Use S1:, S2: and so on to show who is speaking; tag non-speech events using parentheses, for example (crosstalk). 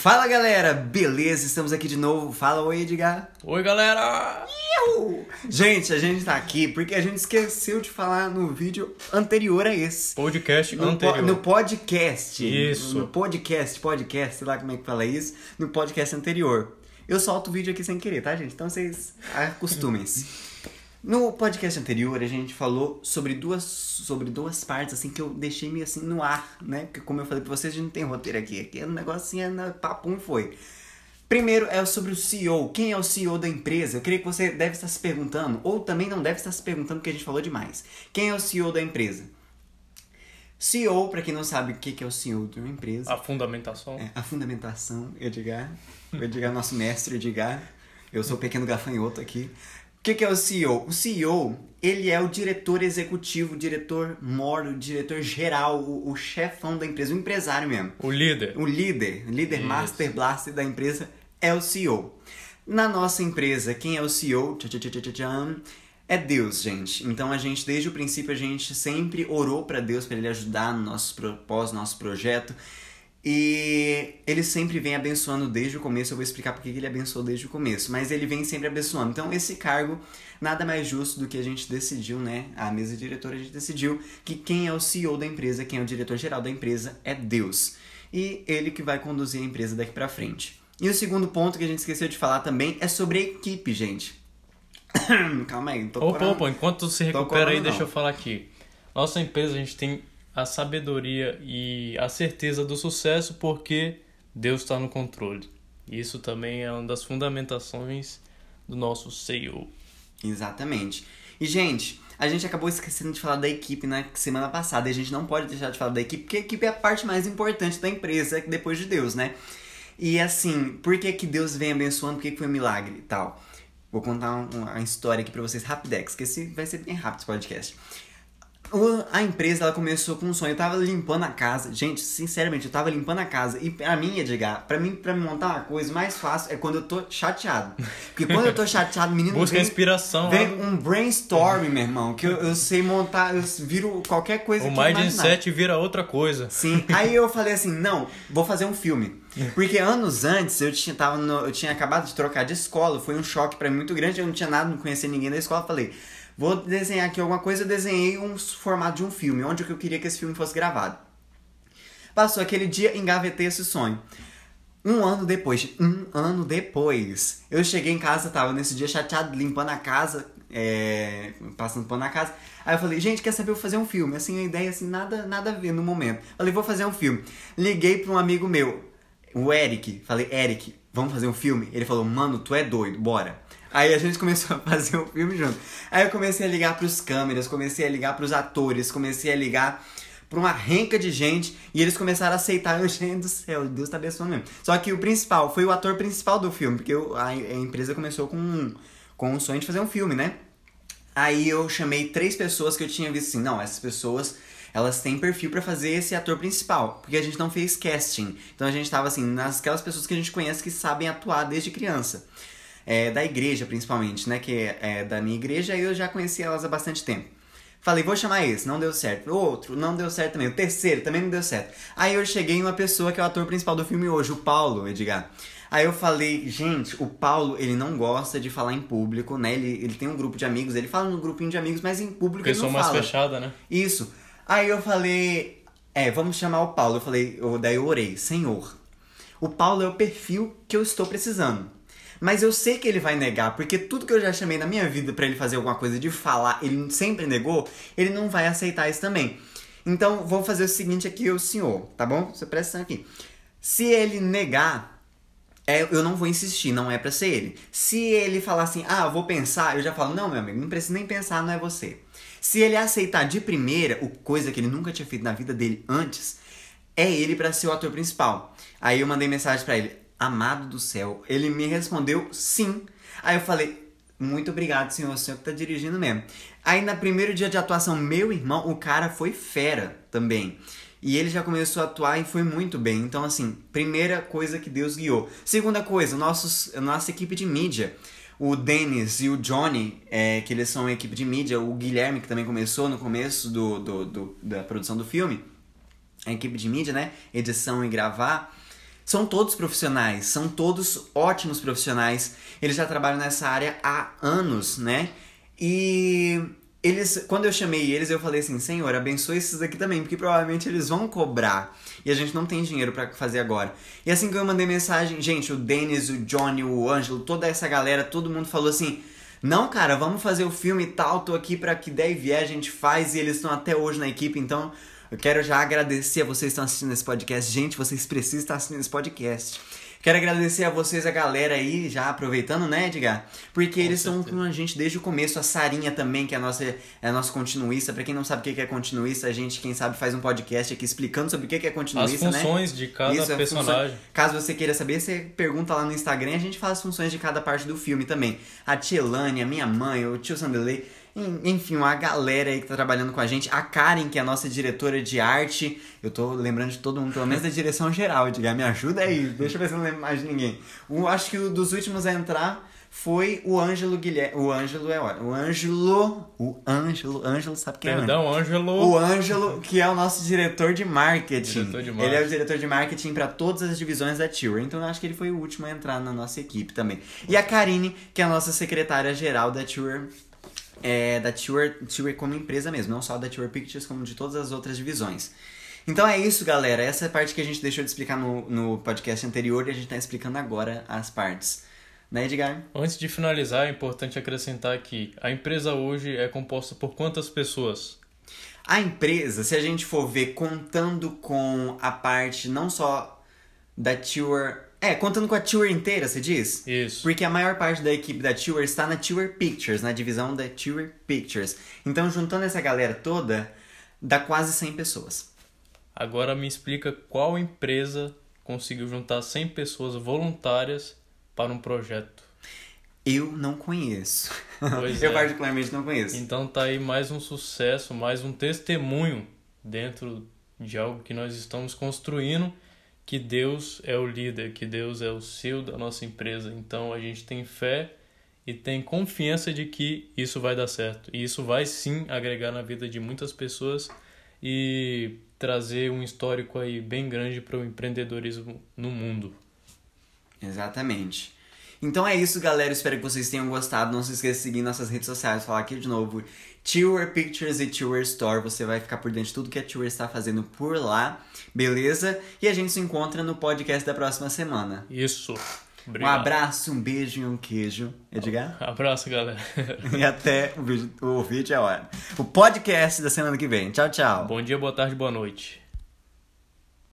S1: Fala galera, beleza? Estamos aqui de novo. Fala oi, Edgar.
S2: Oi galera!
S1: Iu! Gente, a gente tá aqui porque a gente esqueceu de falar no vídeo anterior a esse.
S2: Podcast
S1: No, po-
S2: anterior.
S1: no podcast.
S2: Isso.
S1: No podcast, podcast, sei lá como é que fala isso. No podcast anterior. Eu solto o vídeo aqui sem querer, tá, gente? Então vocês acostumem-se. (laughs) No podcast anterior, a gente falou sobre duas, sobre duas partes, assim, que eu deixei meio assim no ar, né? Porque como eu falei pra vocês, a gente não tem roteiro aqui. Aqui é um negocinho, é na papum foi. Primeiro é sobre o CEO. Quem é o CEO da empresa? Eu creio que você deve estar se perguntando, ou também não deve estar se perguntando porque a gente falou demais. Quem é o CEO da empresa? CEO, pra quem não sabe o que que é o CEO de uma empresa,
S2: A fundamentação.
S1: é a fundamentação, Edgar. O Edgar, nosso mestre, Edgar. Eu sou o pequeno gafanhoto aqui. O que, que é o CEO? O CEO, ele é o diretor executivo, o diretor moro, o diretor geral, o, o chefão da empresa, o empresário mesmo.
S2: O líder.
S1: O líder, líder
S2: Isso.
S1: master blaster da empresa é o CEO. Na nossa empresa, quem é o CEO? Tchá, tchá, tchá, É Deus, gente. Então a gente, desde o princípio, a gente sempre orou para Deus para ele ajudar no nosso propósito, nosso projeto. E ele sempre vem abençoando desde o começo. Eu vou explicar porque que ele abençoou desde o começo. Mas ele vem sempre abençoando. Então, esse cargo, nada mais justo do que a gente decidiu, né? A mesa diretora, a gente decidiu que quem é o CEO da empresa, quem é o diretor geral da empresa é Deus. E ele que vai conduzir a empresa daqui pra frente. E o segundo ponto que a gente esqueceu de falar também é sobre a equipe, gente. (coughs) Calma aí, tô
S2: Opa, opa, enquanto tu se recupera aí,
S1: corando,
S2: deixa
S1: não.
S2: eu falar aqui. Nossa empresa, a gente tem a sabedoria e a certeza do sucesso porque Deus está no controle. Isso também é uma das fundamentações do nosso CEO.
S1: Exatamente. E, gente, a gente acabou esquecendo de falar da equipe na semana passada. E a gente não pode deixar de falar da equipe, porque a equipe é a parte mais importante da empresa, depois de Deus, né? E assim, por que, que Deus vem abençoando? Por que, que foi um milagre e tal? Vou contar um- uma história aqui pra vocês rapidex, que esse vai ser bem rápido esse podcast. A empresa ela começou com um sonho. Eu tava limpando a casa. Gente, sinceramente, eu tava limpando a casa. E pra mim, Edgar, pra mim, pra me montar uma coisa, mais fácil é quando eu tô chateado. Porque quando eu tô (laughs) chateado, menino.
S2: Busca
S1: vem-
S2: inspiração.
S1: Vem
S2: lá.
S1: um brainstorm, meu irmão, que eu, eu sei montar, eu viro qualquer coisa
S2: O Mindset vira outra coisa.
S1: Sim, aí eu falei assim, não, vou fazer um filme. (laughs) Porque anos antes eu tinha, tava no- eu tinha acabado de trocar de escola, foi um choque pra mim muito grande, eu não tinha nada, não conhecia ninguém da escola, falei, vou desenhar aqui alguma coisa, eu desenhei um formato de um filme, onde eu queria que esse filme fosse gravado. Passou aquele dia, engavetei esse sonho. Um ano depois, um ano depois, eu cheguei em casa, tava nesse dia chateado, limpando a casa, é, passando pano na casa. Aí eu falei, gente, quer saber, eu vou fazer um filme. Assim, a ideia, assim, nada, nada a ver no momento. Falei, vou fazer um filme. Liguei pra um amigo meu, o Eric. Falei, Eric, vamos fazer um filme? Ele falou, mano, tu é doido, bora. Aí a gente (laughs) começou a fazer um filme junto. Aí eu comecei a ligar pros câmeras, comecei a ligar pros atores, comecei a ligar pra uma renca de gente e eles começaram a aceitar. Eu, gente do céu, Deus tá abençoando mesmo. Só que o principal, foi o ator principal do filme, porque o- a, a empresa começou com, com o sonho de fazer um filme, né? Aí eu chamei três pessoas que eu tinha visto assim, não, essas pessoas, elas têm perfil pra fazer esse ator principal, porque a gente não fez casting. Então a gente tava assim, nas aquelas pessoas que a gente conhece que sabem atuar desde criança. É, da igreja, principalmente, né? Que é, da minha igreja e eu já conheci elas há bastante tempo. Falei, vou chamar esse, não deu certo. O outro, não deu certo também. O terceiro, também não deu certo. Aí eu cheguei em uma pessoa que é o ator principal do filme hoje, o Paulo, Edgar. Aí eu falei, gente, o Paulo, ele não gosta de falar em público, né? Ele, ele tem um grupo de amigos, ele fala no grupinho de amigos, mas em público
S2: Pessoa
S1: ele não
S2: mais
S1: fala.
S2: fechada, né?
S1: Isso. Aí eu falei, é, vamos chamar o Paulo. Eu falei, eu, daí eu orei, Senhor, o Paulo é o perfil que eu estou precisando. Mas eu sei que ele vai negar, porque tudo que eu já chamei na minha vida pra ele fazer alguma coisa de falar, ele sempre negou, ele não vai aceitar isso também. Então, vou fazer o seguinte aqui, o senhor, tá bom? Você presta atenção aqui. Se ele negar, é, eu não vou insistir, não é pra ser ele. Se ele falar assim, ah, vou pensar, eu já falo, não, meu amigo, não precisa nem pensar, não é você. Se ele aceitar de primeira, o coisa que ele nunca tinha feito na vida dele antes, é ele pra ser o ator principal. Aí eu mandei mensagem pra ele, amado do céu. Ele me respondeu sim. Aí eu falei, muito obrigado, senhor, o senhor que tá dirigindo mesmo. Aí no primeiro dia de atuação, meu irmão, o cara foi fera também. E ele já começou a atuar e foi muito bem. Então, assim, primeira coisa que Deus guiou. Segunda coisa, nossos, nossa equipe de mídia. O Dennis e o Johnny, é, que eles são a equipe de mídia. O Guilherme, que também começou no começo do, do, do- da produção do filme. A equipe de mídia, né? Edição e gravar. São todos profissionais, são todos ótimos profissionais. Eles já trabalham nessa área há anos, né? E eles, quando eu chamei eles, eu falei assim: Senhor, abençoe esses aqui também, porque provavelmente eles vão cobrar e a gente não tem dinheiro para fazer agora. E assim que eu mandei mensagem, gente, o Denis, o Johnny, o Ângelo, toda essa galera, todo mundo falou assim: Não, cara, vamos fazer o filme e tal, tô aqui para que der e vier, a gente faz e eles estão até hoje na equipe, então eu quero já agradecer a vocês que estão assistindo esse podcast. Gente, vocês precisam estar assistindo esse podcast. Quero agradecer a vocês, a galera aí, já aproveitando, né, Edgar? Porque com eles estão com a gente desde o começo. A Sarinha também, que é a nossa, é a nossa continuista. Pra quem não sabe o que é continuista, a gente, quem sabe, faz um podcast aqui explicando sobre o que é continuista,
S2: As né? funções
S1: né?
S2: de cada Isso, personagem.
S1: Caso você queira saber, você pergunta lá no Instagram. A gente faz as funções de cada parte do filme também. A tia Elane, a minha mãe, o tio Sandelei enfim, uma galera aí que tá trabalhando com a gente. A Karen, que é a nossa diretora de arte. Eu tô lembrando de todo mundo, pelo menos da direção geral. Diga, me ajuda aí. Deixa eu ver se eu não lembro mais de ninguém. O, acho que o dos últimos a entrar foi o Ângelo Guilherme. O Ângelo é o Ângelo. O Ângelo. Ângelo sabe quem
S2: Perdão,
S1: é?
S2: Perdão, Ângelo.
S1: O Ângelo, que é o nosso diretor de marketing.
S2: Diretor de
S1: marketing. Ele é o diretor de marketing para todas as divisões da Tour. Então eu acho que ele foi o último a entrar na nossa equipe também. E a Karine, que é a nossa secretária geral da Tour é, da Tour, Tour como empresa mesmo, não só da Tour Pictures, como de todas as outras divisões. Então é isso, galera. Essa é a parte que a gente deixou de explicar no, no podcast anterior e a gente está explicando agora as partes. Né, Edgar?
S2: Antes de finalizar, é importante acrescentar que a empresa hoje é composta por quantas pessoas?
S1: A empresa, se a gente for ver contando com a parte não só da Tour é, contando com a Tour inteira, você diz?
S2: Isso.
S1: Porque a maior parte da equipe da Tour está na Tour Pictures, na divisão da Tour Pictures. Então, juntando essa galera toda, dá quase 100 pessoas.
S2: Agora me explica qual empresa conseguiu juntar 100 pessoas voluntárias para um projeto.
S1: Eu não conheço.
S2: Pois (laughs)
S1: Eu
S2: é.
S1: particularmente não conheço.
S2: Então tá aí mais um sucesso, mais um testemunho dentro de algo que nós estamos construindo que Deus é o líder, que Deus é o CEO da nossa empresa. Então a gente tem fé e tem confiança de que isso vai dar certo. E isso vai sim agregar na vida de muitas pessoas e trazer um histórico aí bem grande para o empreendedorismo no mundo.
S1: Exatamente. Então é isso, galera. Espero que vocês tenham gostado. Não se esqueça de seguir nossas redes sociais. Falar aqui de novo. Tour Pictures e Tour Store. Você vai ficar por dentro de tudo que a Tour está fazendo por lá. Beleza? E a gente se encontra no podcast da próxima semana.
S2: Isso.
S1: Obrigado. Um abraço, um beijo e um queijo. Edgar?
S2: Abraço, galera. (laughs)
S1: e até o vídeo, o vídeo é hora. O podcast da semana que vem. Tchau, tchau.
S2: Bom dia, boa tarde, boa noite.